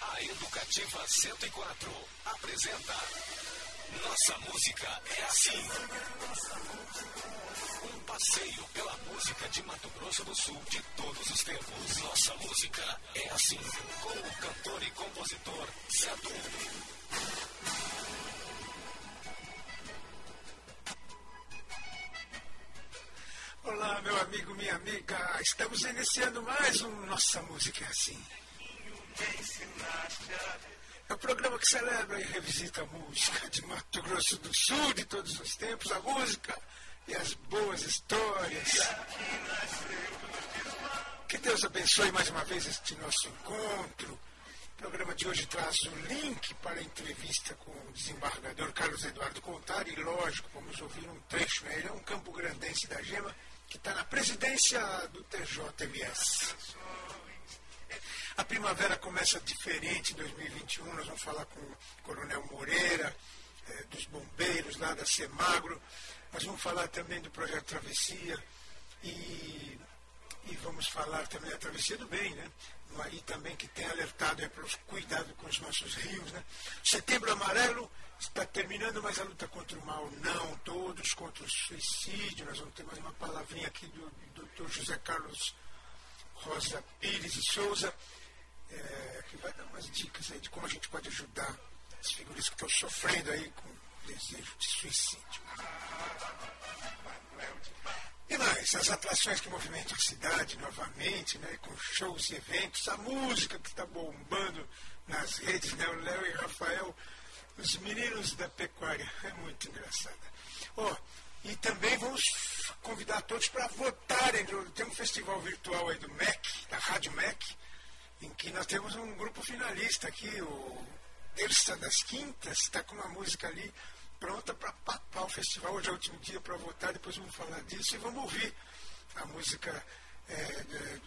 A Educativa 104 apresenta Nossa Música é Assim. Um passeio pela música de Mato Grosso do Sul de todos os tempos. Nossa Música é Assim. Com o cantor e compositor Zé Olá, meu amigo, minha amiga. Estamos iniciando mais um Nossa Música é Assim. É um programa que celebra e revisita a música de Mato Grosso do Sul de todos os tempos, a música e as boas histórias. Que Deus abençoe mais uma vez este nosso encontro. O programa de hoje traz o link para a entrevista com o desembargador Carlos Eduardo Contari. E, lógico, vamos ouvir um trecho. Né? Ele é um campo grandense da Gema que está na presidência do TJMS. A primavera começa diferente em 2021. Nós vamos falar com o Coronel Moreira, é, dos bombeiros lá da Semagro. Nós vamos falar também do projeto Travessia e, e vamos falar também da Travessia do Bem, né? Aí também que tem alertado para os cuidados com os nossos rios, né? Setembro Amarelo está terminando, mas a luta contra o mal não, todos contra o suicídio. Nós vamos ter mais uma palavrinha aqui do, do Dr. José Carlos Rosa Pires e Souza é, que vai dar umas dicas aí de como a gente pode ajudar as figuras que estão sofrendo aí com desejo de suicídio. E mais, as atrações que movimentam a cidade novamente, né, com shows e eventos, a música que está bombando nas redes, né, o Léo e Rafael, os meninos da pecuária, é muito engraçada. Oh, e também vamos convidar todos para votarem. Tem um festival virtual aí do MEC, da Rádio MEC, em que nós temos um grupo finalista aqui, o Terça das Quintas, está com uma música ali pronta para papar o festival. Hoje é o último dia para votar, depois vamos falar disso e vamos ouvir a música é, é,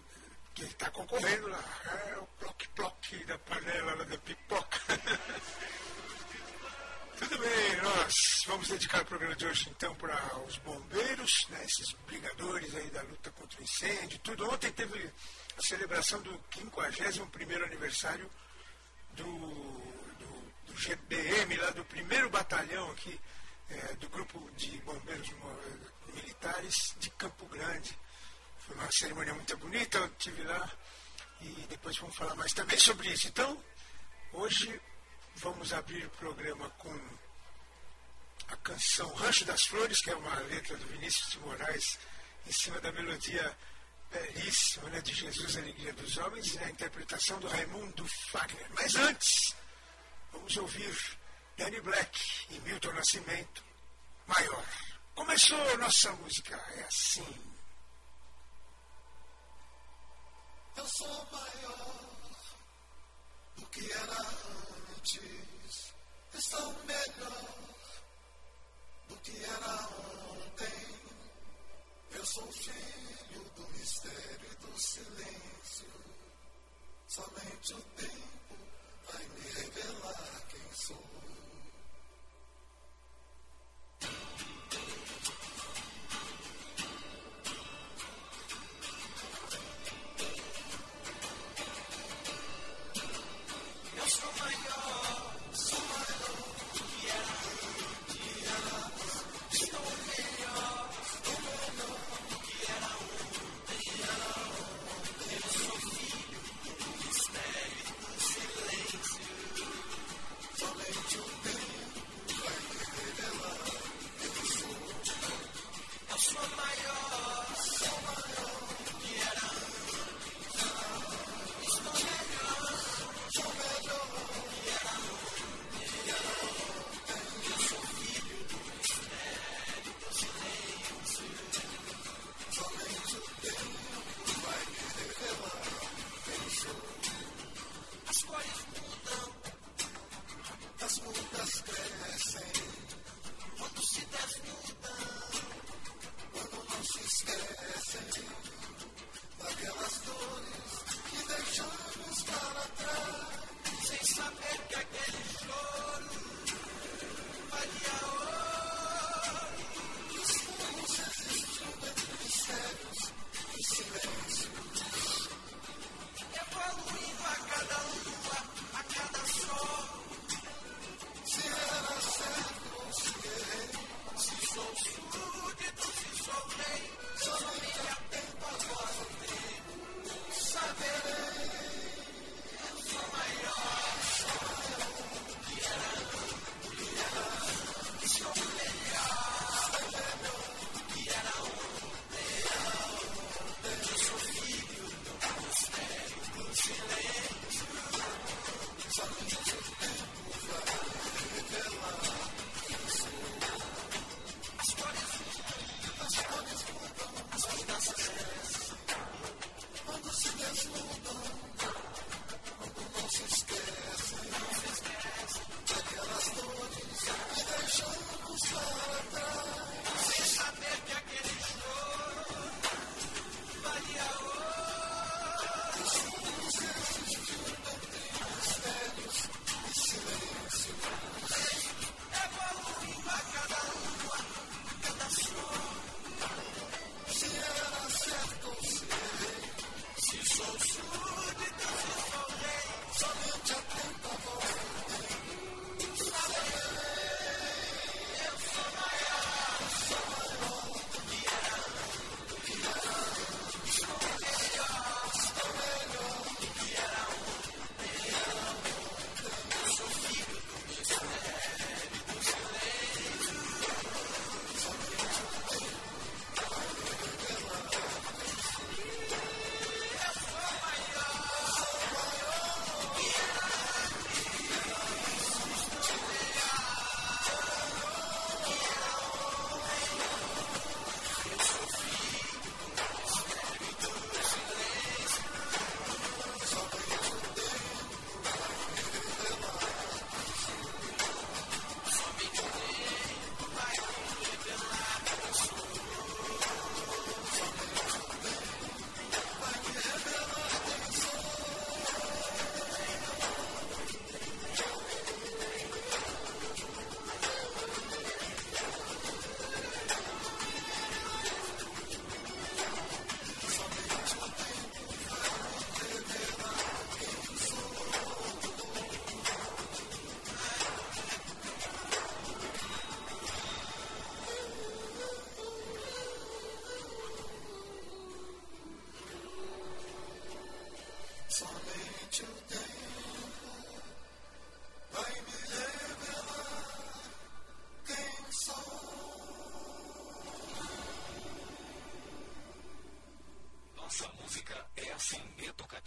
que está concorrendo lá. É o Ploc Ploc da panela da pipoca. Tudo bem, nós vamos dedicar o programa de hoje então para os bombeiros, né, esses brigadores aí da luta contra o incêndio, tudo. Ontem teve a celebração do 51 aniversário do, do, do, GBM, lá do primeiro batalhão aqui, é, do grupo de bombeiros militares de Campo Grande. Foi uma cerimônia muito bonita, eu estive lá e depois vamos falar mais também sobre isso. Então, hoje vamos abrir o programa com a canção Rancho das Flores, que é uma letra do Vinícius de Moraes, em cima da melodia belíssima né, de Jesus, Alegria dos Homens, e a interpretação do Raimundo Fagner. Mas antes, vamos ouvir Danny Black e Milton Nascimento, Maior. Começou nossa música, é assim. Eu sou maior do que era antes, estou melhor do que era ontem. Eu sou filho do mistério do silêncio. Somente o tempo vai me revelar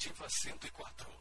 Educativa 104.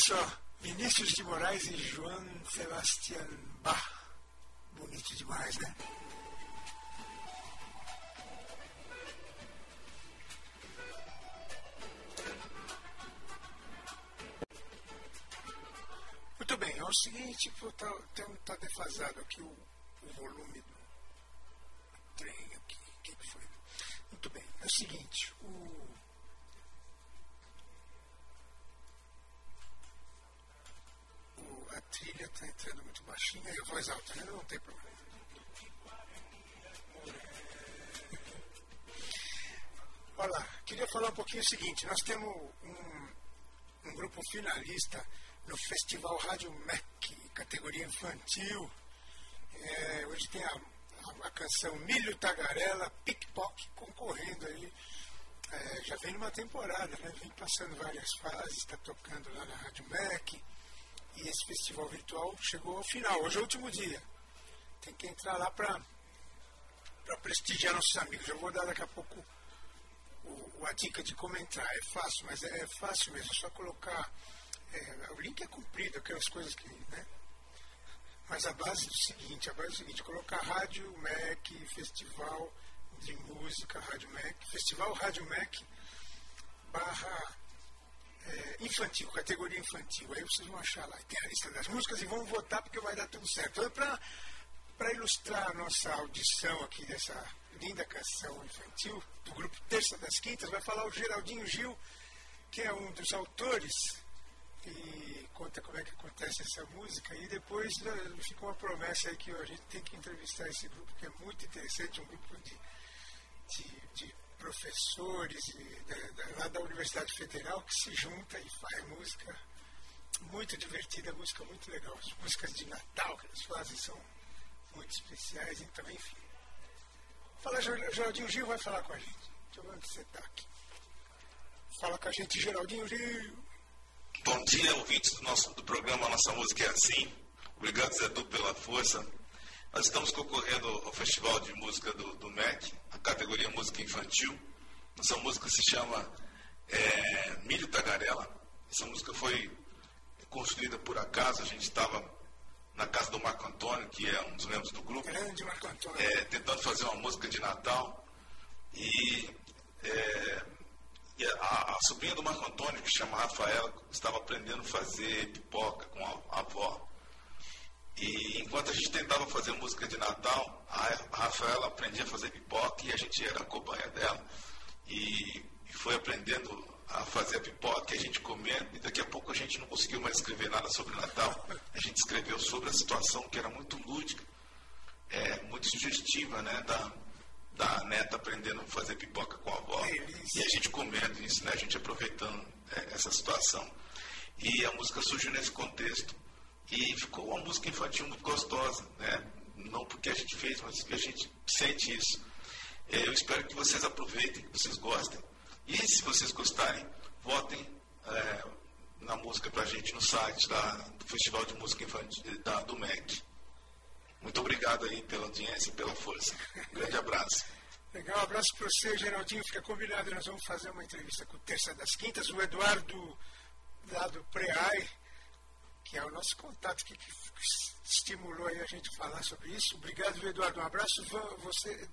Só, Vinícius de Moraes e João Sebastian Bach. Bonito demais, né? Muito bem, é o seguinte, está tá defasado aqui o, o volume do trem aqui. Que foi? Muito bem, é o seguinte, o, o a trilha está entrando muito baixinha e a voz alta, né? não tem problema. Olha lá. queria falar um pouquinho o seguinte, nós temos um, um grupo finalista no Festival Rádio MEC, categoria infantil. É, hoje tem a, a, a, canção Milho Tagarela, Pickpock, concorrendo aí. É, já vem numa temporada, né? vem passando várias fases, está tocando lá na Rádio MEC. E esse festival virtual chegou ao final. Hoje é o último dia. Tem que entrar lá para prestigiar nossos amigos. Eu vou dar daqui a pouco o, a dica de como entrar. É fácil, mas é, é fácil mesmo. É só colocar. É, o link é comprido, aquelas coisas que. Né? Mas a base é o seguinte, a base é o seguinte, colocar Rádio MEC, Festival de Música, Rádio MEC, Festival Rádio MEC, barra é, infantil, categoria infantil. Aí vocês vão achar lá, tem a lista das músicas e vão votar porque vai dar tudo certo. Então, para ilustrar a nossa audição aqui dessa linda canção infantil do grupo Terça das Quintas, vai falar o Geraldinho Gil, que é um dos autores e conta como é que acontece essa música. E depois né, fica uma promessa aí que a gente tem que entrevistar esse grupo, que é muito interessante, um grupo de, de, de professores de, de, lá da Universidade Federal que se junta e faz música muito divertida, música muito legal. As músicas de Natal que eles fazem são muito especiais, então, enfim. Fala, Geraldinho Gil vai falar com a gente. Deixa eu ver onde você está aqui. Fala com a gente, Geraldinho Gil. Bom dia, ouvintes do, nosso, do programa Nossa Música é Assim. Obrigado, Zé Du, pela força. Nós estamos concorrendo ao Festival de Música do, do MEC, a categoria Música Infantil. Nossa música se chama é, Milho Tagarela. Essa música foi construída por acaso, a gente estava na casa do Marco Antônio, que é um dos membros do grupo, Grande Marco Antônio. É, tentando fazer uma música de Natal. E, é, e a, a, sobrinha do Marco Antônio, que chama Rafaela, estava aprendendo a fazer pipoca com a, a avó. E enquanto a gente tentava fazer música de Natal, a Rafaela aprendia a fazer pipoca e a gente era a cobaia dela. E, e foi aprendendo a fazer a pipoca, a gente comendo, e daqui a pouco a gente não conseguiu mais escrever nada sobre Natal. A gente escreveu sobre a situação que era muito lúdica, é, muito sugestiva, né, da, da neta aprendendo a fazer pipoca com a avó. E a gente comendo isso, né, a gente aproveitando é, essa situação. E a música surgiu nesse contexto. E ficou uma música infantil muito gostosa, né? Não porque a gente fez, mas porque a gente sente isso. É, eu espero que vocês aproveitem, que vocês gostem. E se vocês gostarem, votem é, na música pra gente no site da, do Festival de Música Infantil da, do MEC. Muito obrigado aí pela audiência e pela força. Um grande abraço. Legal, um abraço para você, Geraldinho. Fica combinado, nós vamos fazer uma entrevista com Terça das Quintas. O Eduardo, lá do PREAI, que é o nosso contato que, que estimulou a gente falar sobre isso. Obrigado, Eduardo. Um abraço. Você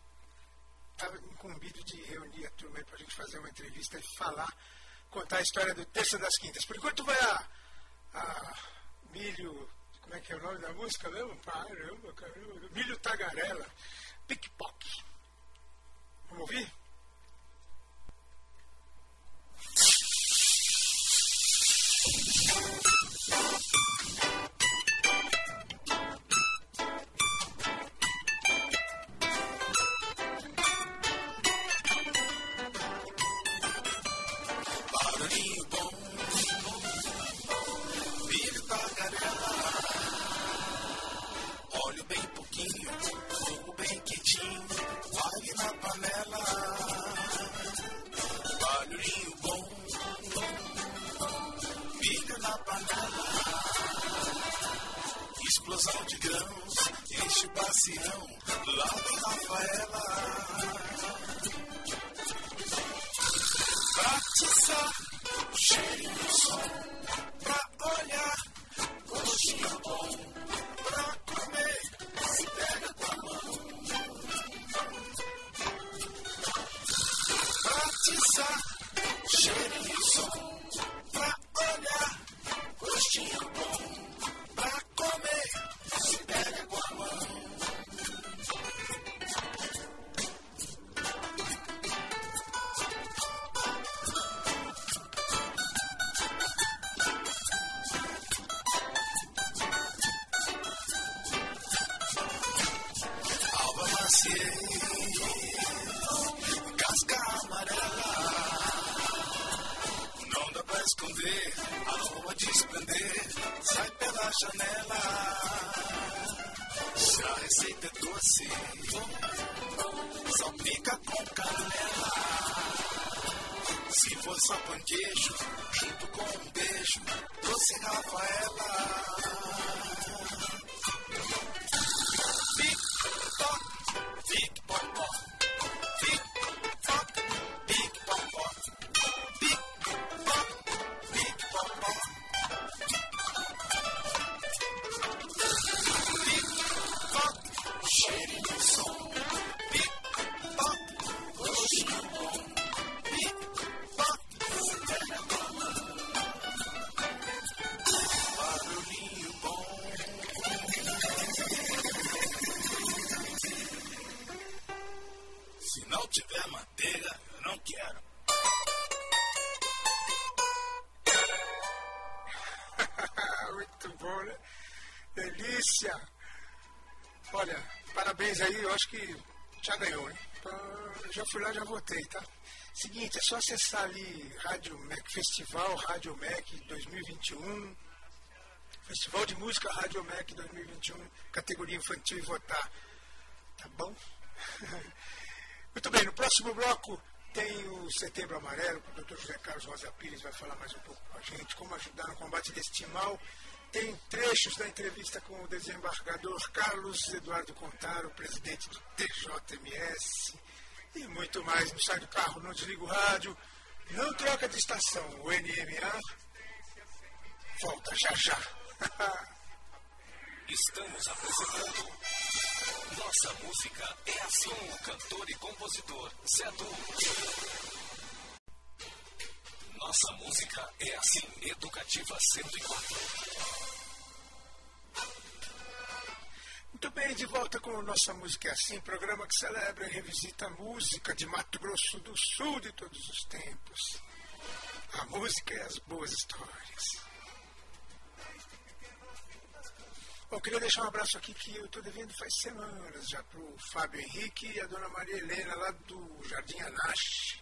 estava incumbido de reunir a turma para a gente fazer uma entrevista e falar, contar a história do Terça das Quintas. Por enquanto vai a, a Milho, como é que é o nome da música mesmo? Caramba, caramba. Milho Tagarela, Pickpock. Vamos ouvir? Explosão de grãos, enche o lá vem Rafaela. Pra atiçar, cheirinho de som, pra olhar, gostinho bom, pra comer, se pega com a mão. Pra atiçar, doce, salpica com canela. Se for só pão queijo, junto com um beijo, doce Rafaela. Lá, já votei, tá? Seguinte, é só acessar ali Rádio Mac Festival, Rádio Mac 2021, Festival de Música Rádio Mac 2021, categoria infantil e votar. Tá bom? Muito bem, no próximo bloco tem o Setembro Amarelo, que o Dr. José Carlos Rosa Pires vai falar mais um pouco com a gente, como ajudar no combate deste mal. Tem trechos da entrevista com o desembargador Carlos Eduardo Contaro, presidente do TJMS, e muito mais. Não sai do carro, não desliga o rádio, não troca de estação. O NMA volta já já. Estamos apresentando Nossa Música é Assim, o cantor e compositor Zé Du. Nossa Música é Assim, Educativa 104. Muito bem, de volta com Nossa Música é Assim, programa que celebra e revisita a música de Mato Grosso do Sul de todos os tempos. A música e as boas histórias. Bom, queria deixar um abraço aqui que eu estou devendo faz semanas já para o Fábio Henrique e a dona Maria Helena lá do Jardim Anache.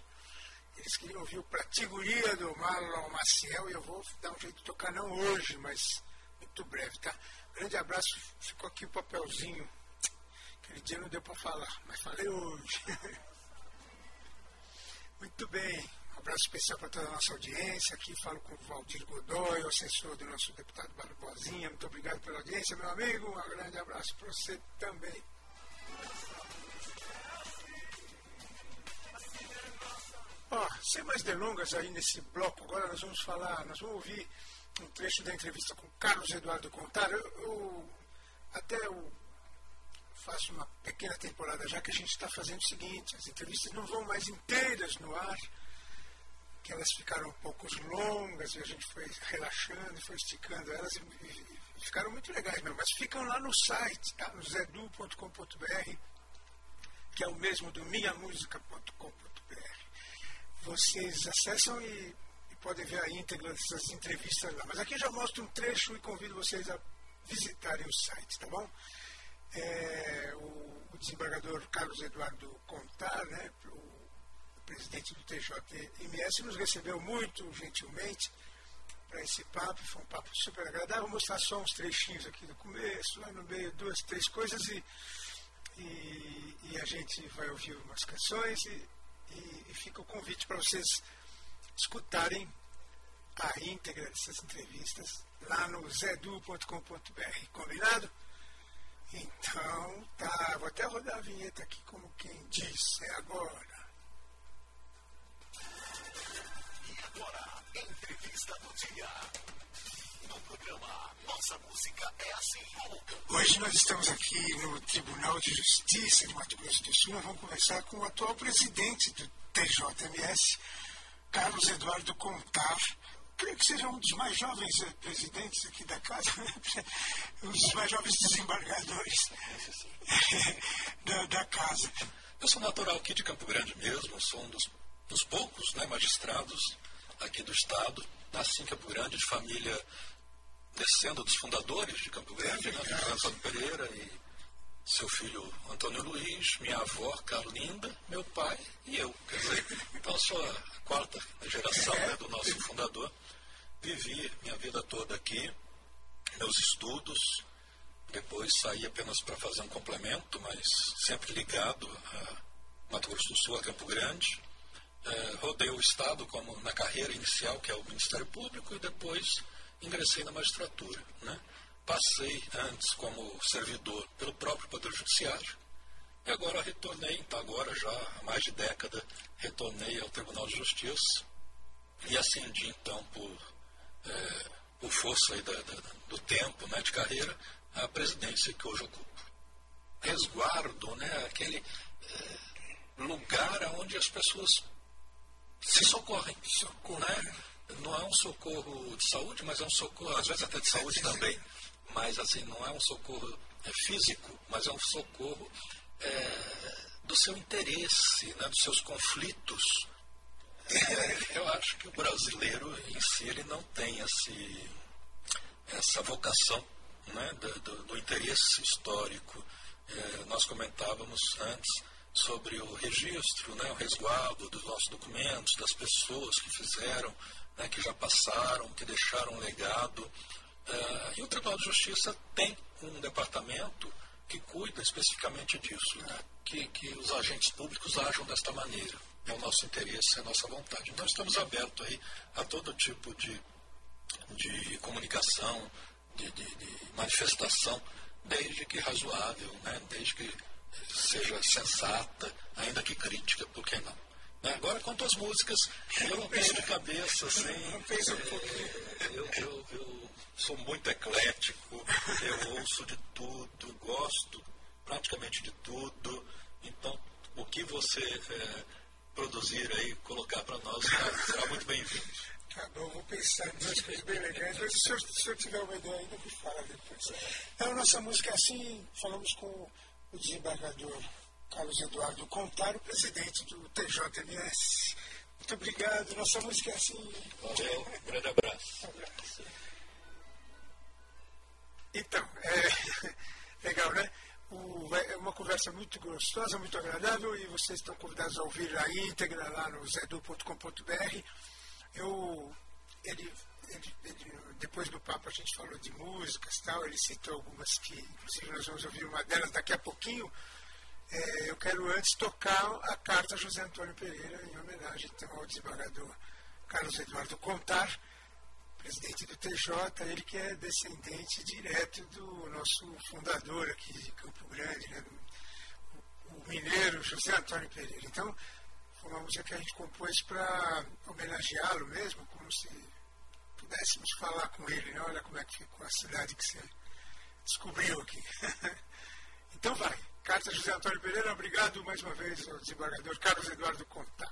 Eles queriam ouvir o Pratiguria do Marlon Maciel e eu vou dar um jeito de tocar não hoje, mas muito breve, tá? Grande abraço, ficou aqui o papelzinho. Aquele dia não deu para falar, mas falei hoje. Muito bem, um abraço especial para toda a nossa audiência. Aqui falo com o Valdir Godoy, o assessor do nosso deputado Barbosinha. Muito obrigado pela audiência, meu amigo. Um grande abraço para você também. Ó, sem mais delongas aí nesse bloco, agora nós vamos falar, nós vamos ouvir um trecho da entrevista com Carlos Eduardo Contaro. Eu, eu até eu faço uma pequena temporada já que a gente está fazendo o seguinte, as entrevistas não vão mais inteiras no ar, que elas ficaram um pouco longas e a gente foi relaxando, foi esticando elas e, e- e ficaram muito legais mesmo, mas ficam lá no site, tá? no zedu.com.br, que é o mesmo do minhamusica.com.br. Vocês acessam e, e podem ver a íntegra dessas entrevistas lá. Mas aqui já mostro um trecho e convido vocês a visitarem o site, tá bom? É, o, o desembargador Carlos Eduardo Contar, né, o presidente do TJMS, nos recebeu muito gentilmente para esse papo, foi um papo super agradável. Vou mostrar só uns trechinhos aqui do começo, lá no meio, duas, três coisas e, e, e a gente vai ouvir umas canções e, e, e fica o convite para vocês escutarem a íntegra dessas entrevistas lá no zedu.com.br. Combinado? Então, tá, vou até rodar a vinheta aqui como quem diz, é agora. E agora, entrevista do dia. No programa Nossa Música é Assim. Hoje nós estamos aqui no Tribunal de Justiça de Mato Grosso do Sul. Nós vamos conversar com o atual presidente do TJMS, Carlos Eduardo Contar. Creio que seja um dos mais jovens eh, presidentes aqui da casa, né? um dos mais jovens desembargadores da, da casa. Eu sou natural aqui de Campo Grande mesmo, sou um dos, dos poucos né, magistrados aqui do Estado. Nasci em Campo Grande, de família descendo dos fundadores de Campo Grande, né, José Antônio Pereira e seu filho Antônio Luiz, minha avó Carlinda, meu pai e eu. Quer dizer, então sou quarta geração né, do nosso fundador. vivi minha vida toda aqui, meus estudos, depois saí apenas para fazer um complemento, mas sempre ligado a Mato Grosso do Sul, a Campo Grande. É, rodei o Estado como na carreira inicial, que é o Ministério Público, e depois ingressei na magistratura. Né? Passei antes como servidor pelo próprio Poder Judiciário. E agora retornei, então agora já há mais de década, retornei ao Tribunal de Justiça e ascendi então por, é, por força da, da, do tempo né, de carreira a presidência que hoje ocupo. Resguardo, né, aquele é, lugar onde as pessoas se socorrem. Socorro, né? Não é um socorro de saúde, mas é um socorro, às vezes até de saúde também, mas assim, não é um socorro é, físico, mas é um socorro é, do seu interesse, né, dos seus conflitos. Eu acho que o brasileiro em si ele não tem esse, essa vocação né, do, do, do, interesse histórico. É, nós comentávamos antes sobre o registro, né, o resguardo dos nossos documentos, das pessoas que fizeram, né, que já passaram, que deixaram um legado. É, e o Tribunal de Justiça tem um departamento que cuida especificamente disso, né, que, que os agentes públicos ajam desta maneira. É o nosso interesse, é a nossa vontade. Então estamos abertos aí a todo tipo de, de comunicação, de, de, de manifestação, desde que razoável, né? desde que seja sensata, ainda que crítica, por que não? Né? Agora, quanto às músicas, eu não tenho de cabeça, assim. É, eu, eu, eu sou muito eclético, eu ouço de tudo, gosto praticamente de tudo. Então, o que você é, produzir aí, colocar para nós, será muito bem-vindo. Tá bom, vou pensar em duas coisas bem legais, mas se eu, se eu tiver uma ideia ainda, me fala depois. Então, a nossa música é assim, falamos com o desembargador Carlos Eduardo Contar, o presidente do TJMS. Muito obrigado, nossa música é assim. Valeu, um grande abraço. Abraço. Então, é legal, né? O, é uma conversa muito gostosa, muito agradável, e vocês estão convidados a ouvir a íntegra lá no zedu.com.br eu, ele, ele, ele, depois do papo a gente falou de músicas tal, ele citou algumas que, inclusive nós vamos ouvir uma delas daqui a pouquinho. É, eu quero antes tocar a carta José Antônio Pereira, em homenagem então, ao desembargador Carlos Eduardo Contar, presidente do TJ, ele que é descendente direto do nosso fundador aqui de Campo Grande, né, o, o mineiro José Antônio Pereira. Então, foi uma música que a gente compôs para homenageá-lo mesmo, como se pudéssemos falar com ele, né? olha como é que ficou a cidade que você descobriu aqui. então vai, Carta José Antônio Pereira, obrigado mais uma vez ao desembargador Carlos Eduardo Contar.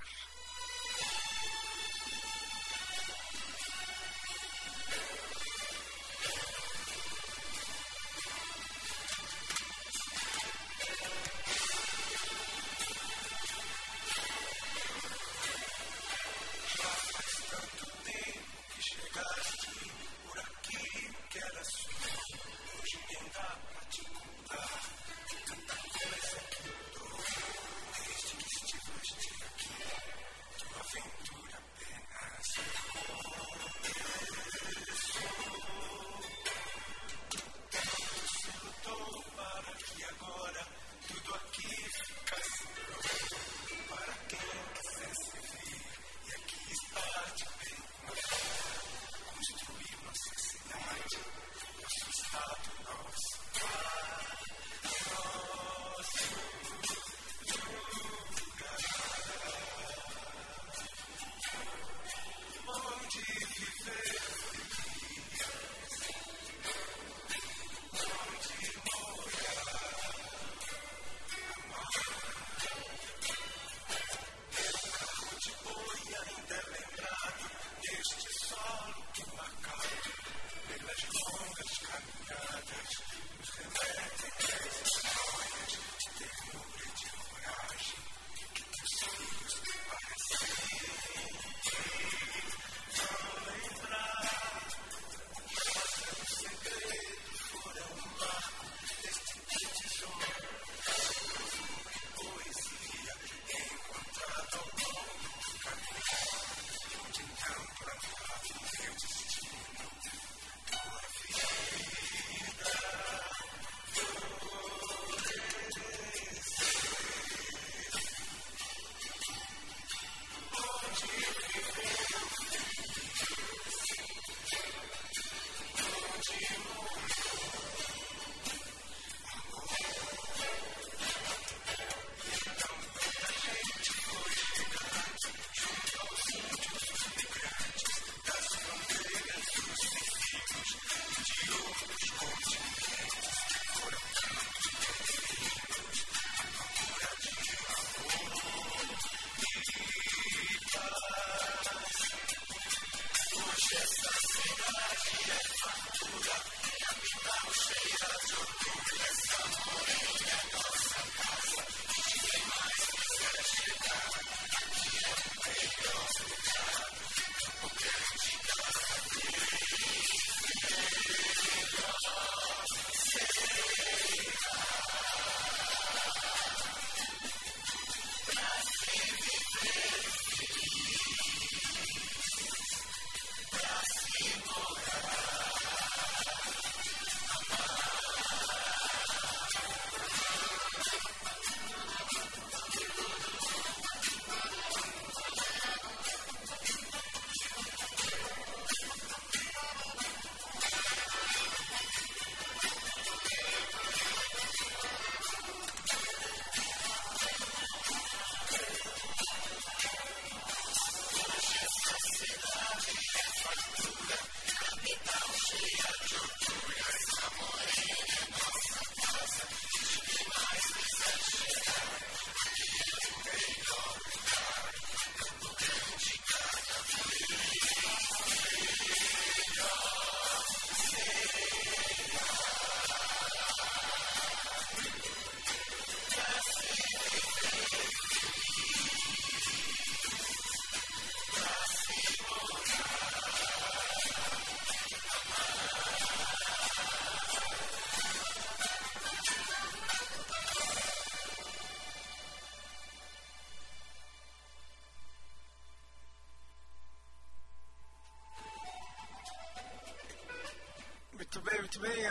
Hoje quem dá pra te contar Nothing would have been. Uh,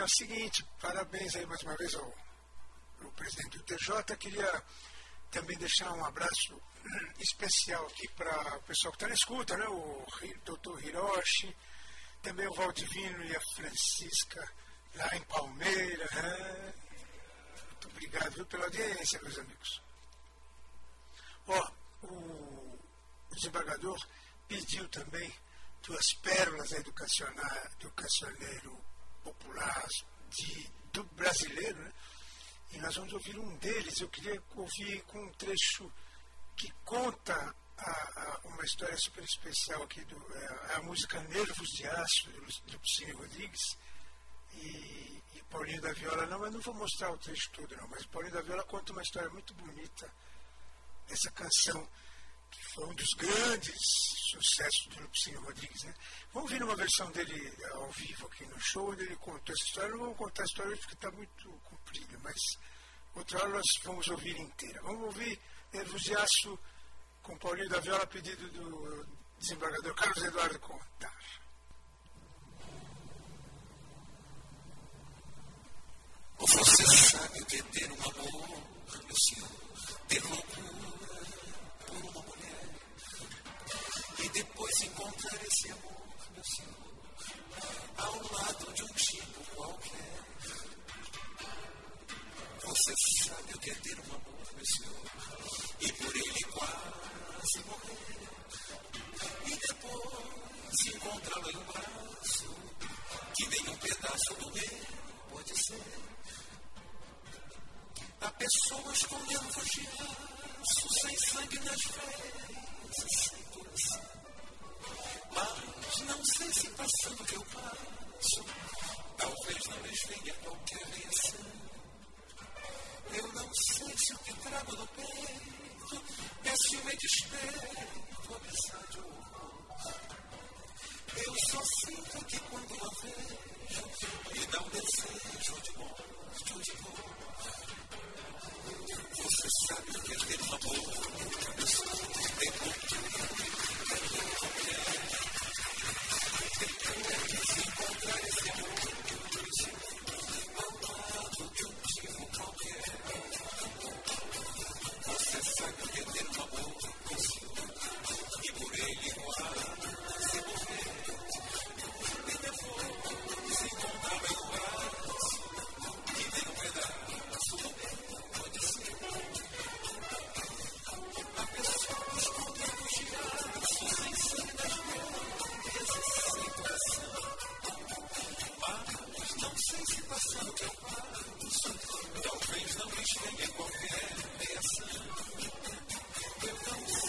O seguinte, parabéns aí mais uma vez ao, ao presidente do TJ. Queria também deixar um abraço especial aqui para o pessoal que está na escuta, né? O doutor Hiroshi, também o Valdivino e a Francisca lá em Palmeiras. Né? Muito obrigado viu, pela audiência, meus amigos. Ó, o, desembargador pediu também duas pérolas educacionais, educacioneiro popular de, do brasileiro, né? e nós vamos ouvir um deles. Eu queria ouvir com um trecho que conta a, a, uma história super especial aqui, do, é, a música Nervos de Aço, do, do Rodrigues, e, e Paulinho da Viola, não, mas não vou mostrar o trecho todo, não, mas Paulinho da Viola conta uma história muito bonita dessa canção que foi um dos grandes sucessos do Lupicínio Rodrigues. Né? Vamos ouvir uma versão dele ao vivo aqui no show, onde ele contou essa história. Não vamos contar a história porque está muito comprida, mas outra hora nós vamos ouvir inteira. Vamos ouvir Nervos de Aço com Paulinho da Viola, pedido do desembargador Carlos Eduardo Contar. De aço, sem sangue nas veias, sem coração. Mas não sei se passando o que eu passo, talvez não lhes venha qualquer reação. Eu não sei se o que trago no peito é ciúme despeito, apesar de horror. Eu só sinto que quando a vejo, me dá um desejo de bom, de bom. Você sabe o que é ter um amor, eu só tem que eu não quero. Eu quero esse amor. sensibilização que eu falo do Santo, talvez não enxergue qual é a peça. Eu não sei.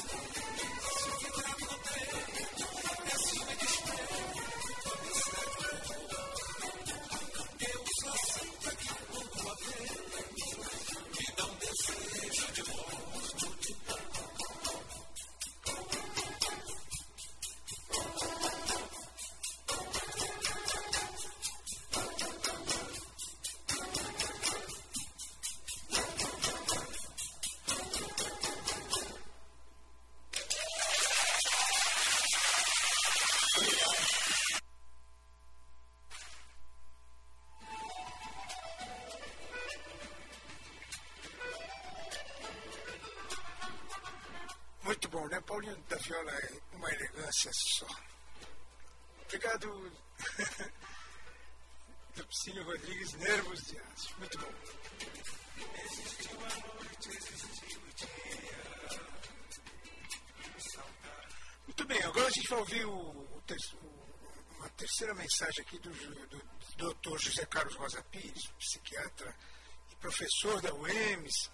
Professor da UEMS,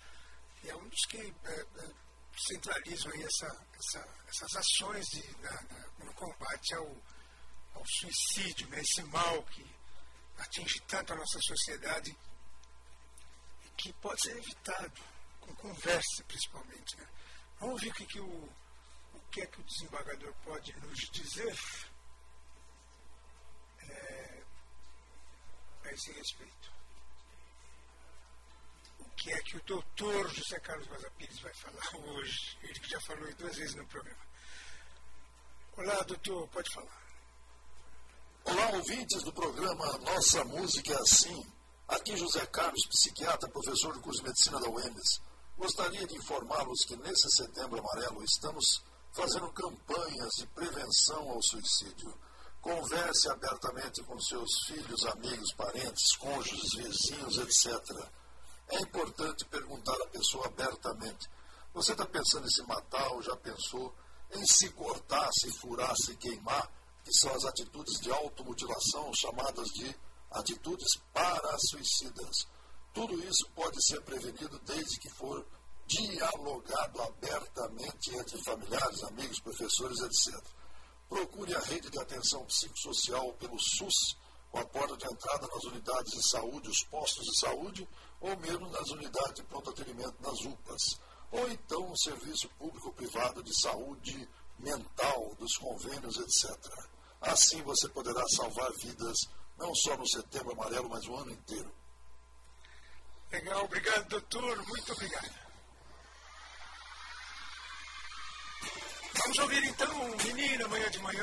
e é um dos que é, é, centralizam essa, essa, essas ações de, na, na, no combate ao, ao suicídio, né, esse mal que atinge tanto a nossa sociedade e que pode ser evitado com conversa, principalmente. Né? Vamos ver o que, que, o, o que é que o desembargador pode nos dizer é, a esse respeito que é que o doutor José Carlos Pires vai falar hoje. Ele que já falou duas vezes no programa. Olá, doutor, pode falar. Olá, ouvintes do programa Nossa Música é Assim. Aqui José Carlos, psiquiatra, professor do curso de medicina da UEMS. Gostaria de informá-los que nesse setembro amarelo estamos fazendo campanhas de prevenção ao suicídio. Converse abertamente com seus filhos, amigos, parentes, cônjuges, vizinhos, etc. É importante perguntar à pessoa abertamente: você está pensando em se matar ou já pensou em se cortar, se furar, se queimar? Que são as atitudes de automutilação, chamadas de atitudes para-suicidas. Tudo isso pode ser prevenido desde que for dialogado abertamente entre familiares, amigos, professores, etc. Procure a rede de atenção psicossocial pelo SUS, com a porta de entrada nas unidades de saúde, os postos de saúde ou mesmo nas unidades de pronto atendimento nas UPAs, ou então no serviço público privado de saúde mental, dos convênios, etc. Assim você poderá salvar vidas, não só no setembro amarelo, mas o ano inteiro. Legal, obrigado, doutor, muito obrigado. Vamos ouvir então, menina, amanhã de manhã,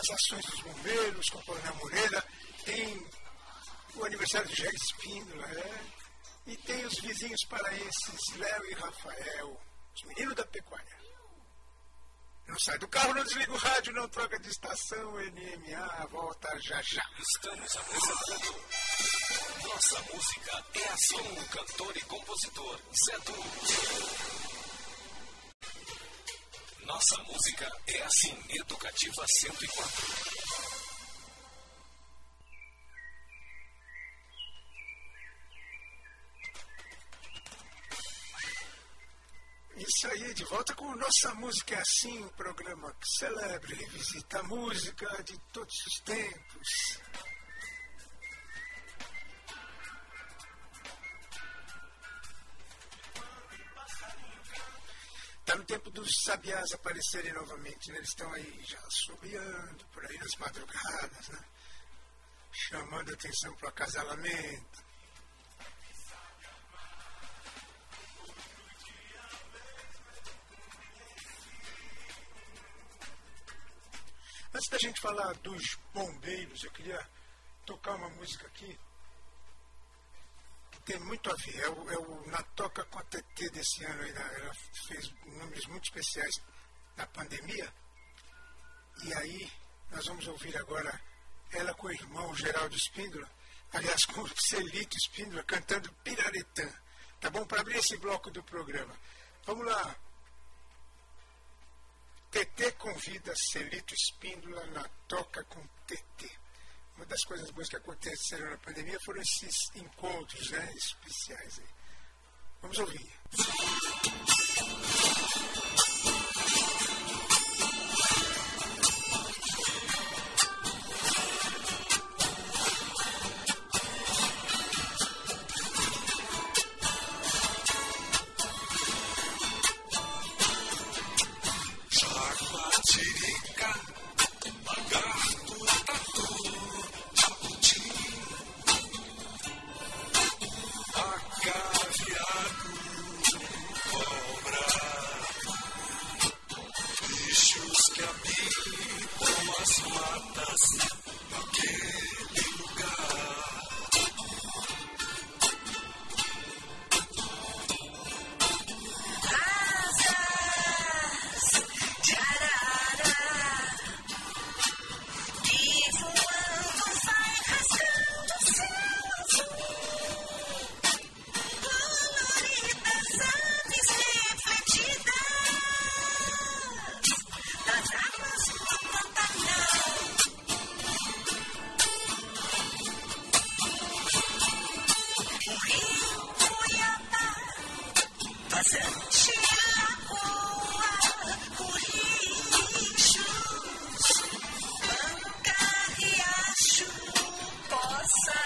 as ações dos bombeiros com a Coronel Moreira, tem o aniversário de Jair Espíndola, é, e tem os vizinhos paraenses Léo e Rafael, os meninos da pecuária. Não sai do carro, não desliga o rádio, não troca de estação, NMA, volta já já. Estamos apresentando Nossa música é assim. Com o cantor e compositor Zé Du. Nossa música é assim. Educativa 104. Isso aí, de volta com Nossa Música é Assim, um programa que celebra e revisita a música de todos os tempos. Dos sabiás aparecerem novamente, né? eles estão aí já assobiando por aí nas madrugadas, né? chamando atenção para o acasalamento. Antes da gente falar dos bombeiros, eu queria tocar uma música aqui tem muito a ver. É o, é o Na Toca com a TT desse ano. Ela fez números muito especiais na pandemia. E aí nós vamos ouvir agora ela com o irmão Geraldo Espíndola, aliás, com o Celito Espíndola, cantando Piraretã. Tá bom? Para abrir esse bloco do programa. Vamos lá. TT convida Celito Espíndola na Toca com TT. Uma das coisas boas que aconteceram na pandemia foram esses encontros né, especiais. Aí. Vamos ouvir. Sam.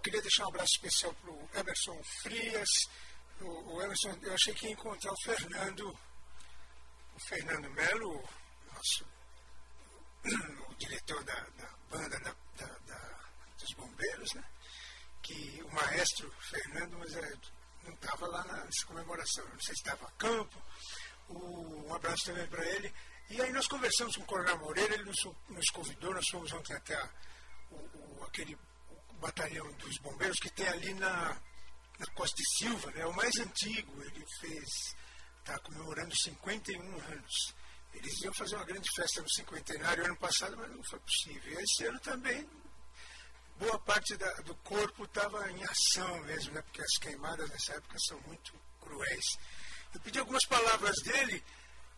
Ó, queria deixar um abraço especial para o Emerson Frias. O, o, Emerson, eu achei que ia encontrar o Fernando, o Fernando Melo, nosso, o diretor da, da banda da, da, dos bombeiros, né? Que o maestro Fernando, mas é, não estava lá nessa comemoração, não sei se estava a campo. O, um abraço também para ele. E aí nós conversamos com o Coronel Moreira, ele nos, nos convidou, nós fomos ontem até a, o, o, aquele batalhão dos bombeiros que tem ali na, na Costa de Silva, né, o mais antigo. Ele fez, está comemorando 51 anos. Eles iam fazer uma grande festa no cinquentenário ano passado, mas não foi possível. E esse ano também, boa parte da, do corpo estava em ação mesmo, né, porque as queimadas nessa época são muito cruéis. Eu pedi algumas palavras dele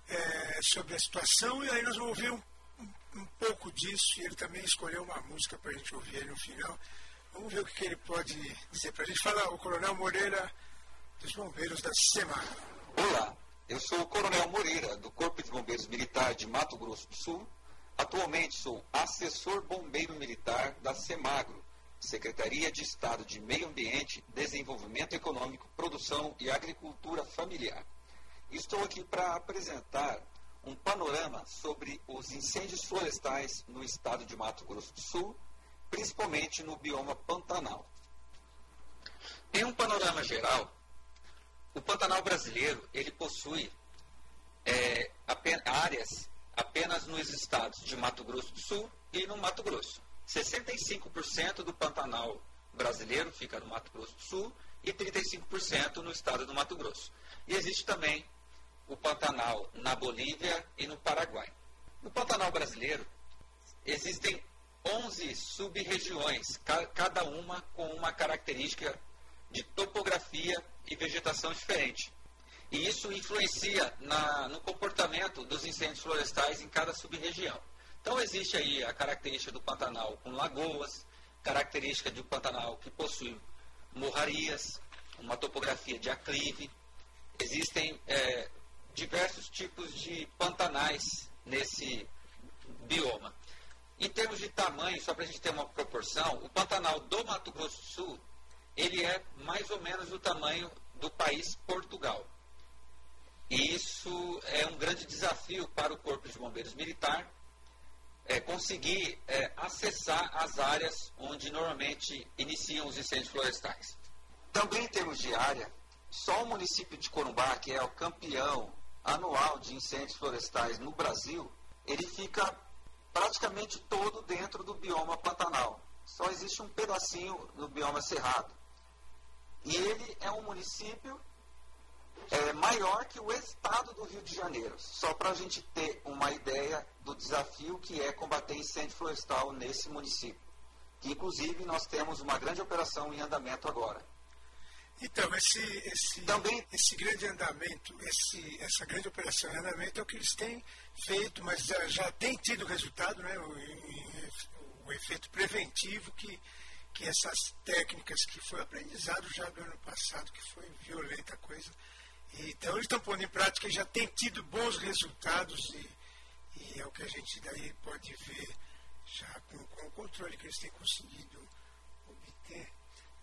é, sobre a situação e aí nós vamos ouvir um, um, um pouco disso. E ele também escolheu uma música para a gente ouvir aí no final. Vamos ver o que ele pode dizer para a gente. Fala o Coronel Moreira, dos Bombeiros da SEMA. Olá, eu sou o Coronel Moreira, do Corpo de Bombeiros Militar de Mato Grosso do Sul. Atualmente sou assessor bombeiro militar da SEMAGRO, Secretaria de Estado de Meio Ambiente, Desenvolvimento Econômico, Produção e Agricultura Familiar. Estou aqui para apresentar um panorama sobre os incêndios florestais no estado de Mato Grosso do Sul principalmente no bioma Pantanal. Em um panorama geral, o Pantanal brasileiro ele possui é, apenas, áreas apenas nos estados de Mato Grosso do Sul e no Mato Grosso. 65% do Pantanal brasileiro fica no Mato Grosso do Sul e 35% no estado do Mato Grosso. E existe também o Pantanal na Bolívia e no Paraguai. No Pantanal brasileiro, existem 11 sub-regiões, cada uma com uma característica de topografia e vegetação diferente. E isso influencia na, no comportamento dos incêndios florestais em cada sub-região. Então existe aí a característica do Pantanal com lagoas, característica do Pantanal que possui morrarias, uma topografia de aclive. Existem é, diversos tipos de pantanais nesse bioma. Em termos de tamanho, só para a gente ter uma proporção, o Pantanal do Mato Grosso do Sul, ele é mais ou menos do tamanho do país Portugal. E isso é um grande desafio para o Corpo de Bombeiros Militar, é, conseguir é, acessar as áreas onde normalmente iniciam os incêndios florestais. Também em termos de área, só o município de Corumbá, que é o campeão anual de incêndios florestais no Brasil, ele fica praticamente todo dentro do bioma Pantanal. Só existe um pedacinho no bioma Cerrado. E ele é um município é, maior que o estado do Rio de Janeiro. Só para a gente ter uma ideia do desafio que é combater incêndio florestal nesse município. Que, inclusive, nós temos uma grande operação em andamento agora. Então, esse, esse, Também, esse grande andamento, esse, essa grande operação em andamento é o que eles têm feito, mas já, já tem tido resultado, né? O, o, efeito preventivo que, que essas técnicas que foi aprendizado já do ano passado, que foi violenta coisa. Então eles estão pondo em prática e já tem tido bons resultados e, e é o que a gente daí pode ver já com, com o controle que eles têm conseguido obter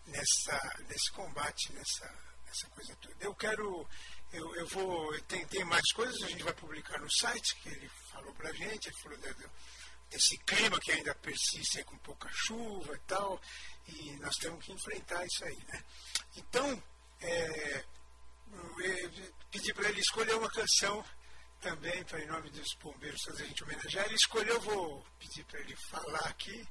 nessa, nesse combate, nessa, nessa coisa toda. Eu quero, eu, eu vou, tem, tem mais coisas, a gente vai publicar no site, que ele falou para a gente, ele falou de, desse clima que ainda persiste com pouca chuva e tal, e nós temos que enfrentar isso aí, né? Então, é, pedi para ele escolher uma canção também, para em nome dos bombeiros, a gente homenagear. Ele escolheu, eu vou pedir para ele falar aqui,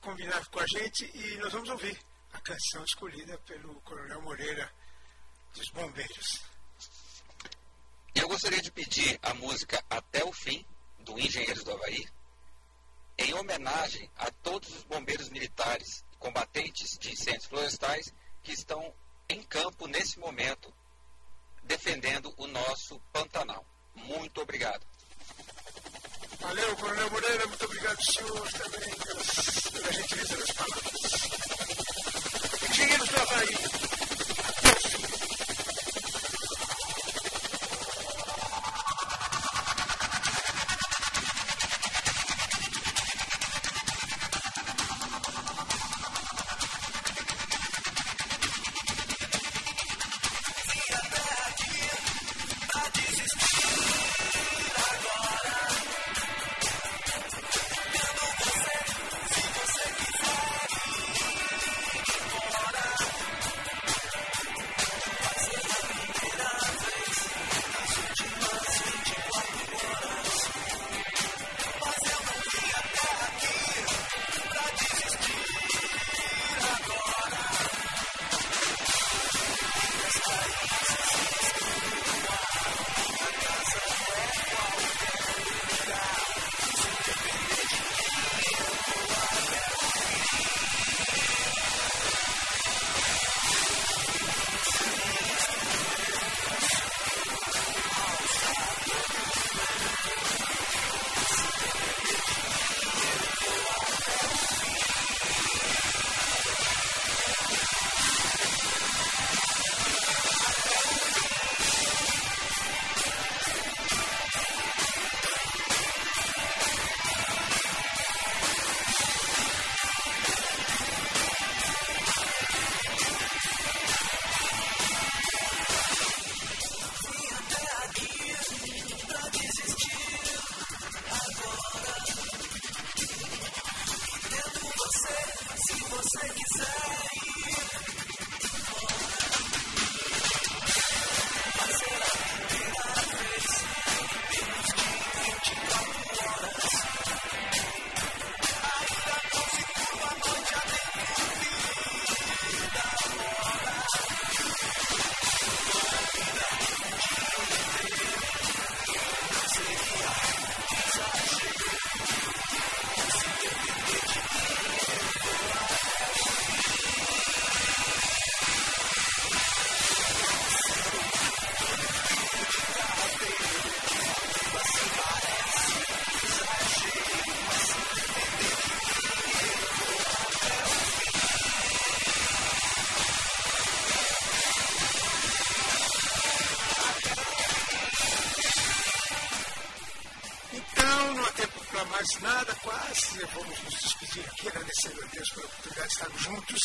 combinar com a gente e nós vamos ouvir a canção escolhida pelo Coronel Moreira dos Bombeiros gostaria de pedir a música Até o Fim, do Engenheiros do Havaí, em homenagem a todos os bombeiros militares combatentes de incêndios florestais que estão em campo nesse momento defendendo o nosso Pantanal. Muito obrigado. Valeu, Coronel Moreira, muito obrigado, senhor, também pela gentileza das palavras. Engenheiros do Havaí.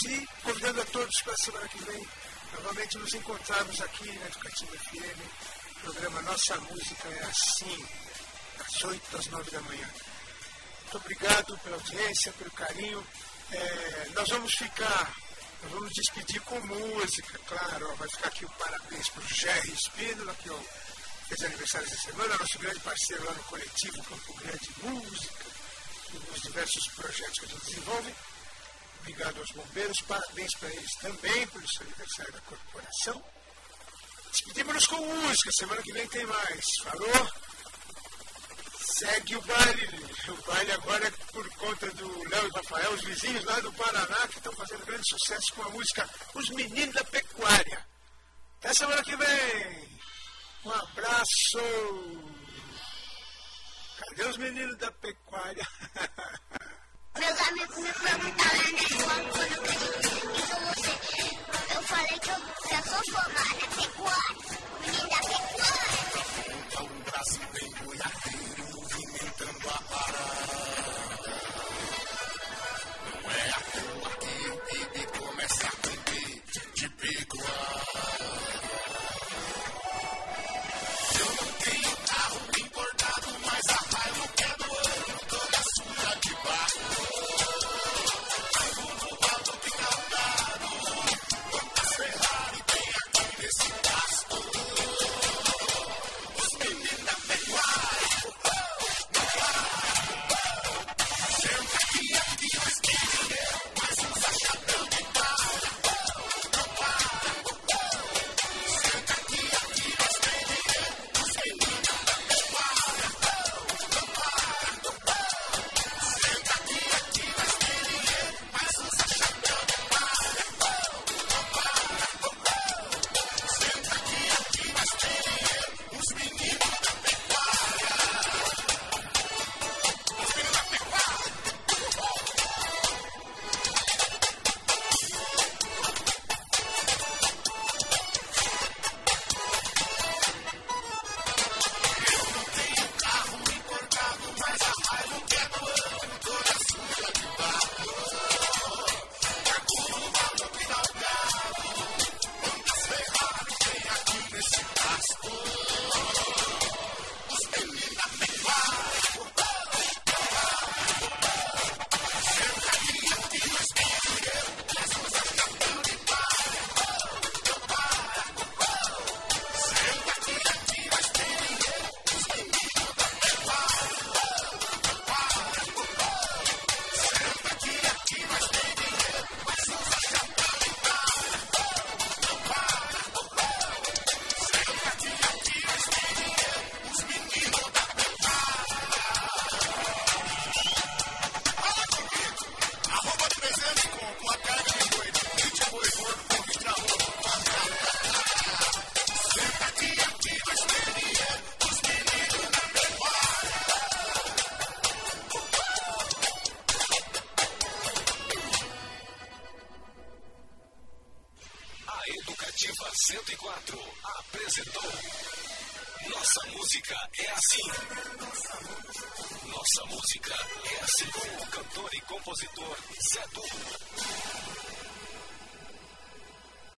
E convidando a todos para a semana que vem novamente nos encontrarmos aqui na Educativa FM. Programa Nossa Música é assim, das 8 às 9 da manhã. Muito obrigado pela audiência, pelo carinho. É, nós vamos ficar, nós vamos despedir com música, claro. Vai ficar aqui o parabéns para o Jerry Espínola, que ó, fez aniversário essa semana, nosso grande parceiro lá no coletivo Campo Grande Música, nos diversos projetos que a gente desenvolve. Obrigado aos bombeiros, parabéns para eles também pelo seu aniversário da corporação. Despedimos-nos com música, semana que vem tem mais. Falou? Segue o baile. O baile agora é por conta do Léo e Rafael, os vizinhos lá do Paraná, que estão fazendo grande sucesso com a música Os Meninos da Pecuária. Até semana que vem. Um abraço. Cadê os meninos da pecuária? Meus amigos me perguntaram na escola quando eu acreditei que você. Eu falei que eu já sou formada pecuária. Menino da pecuária. Então o Brasil vem boiadeiro, movimentando a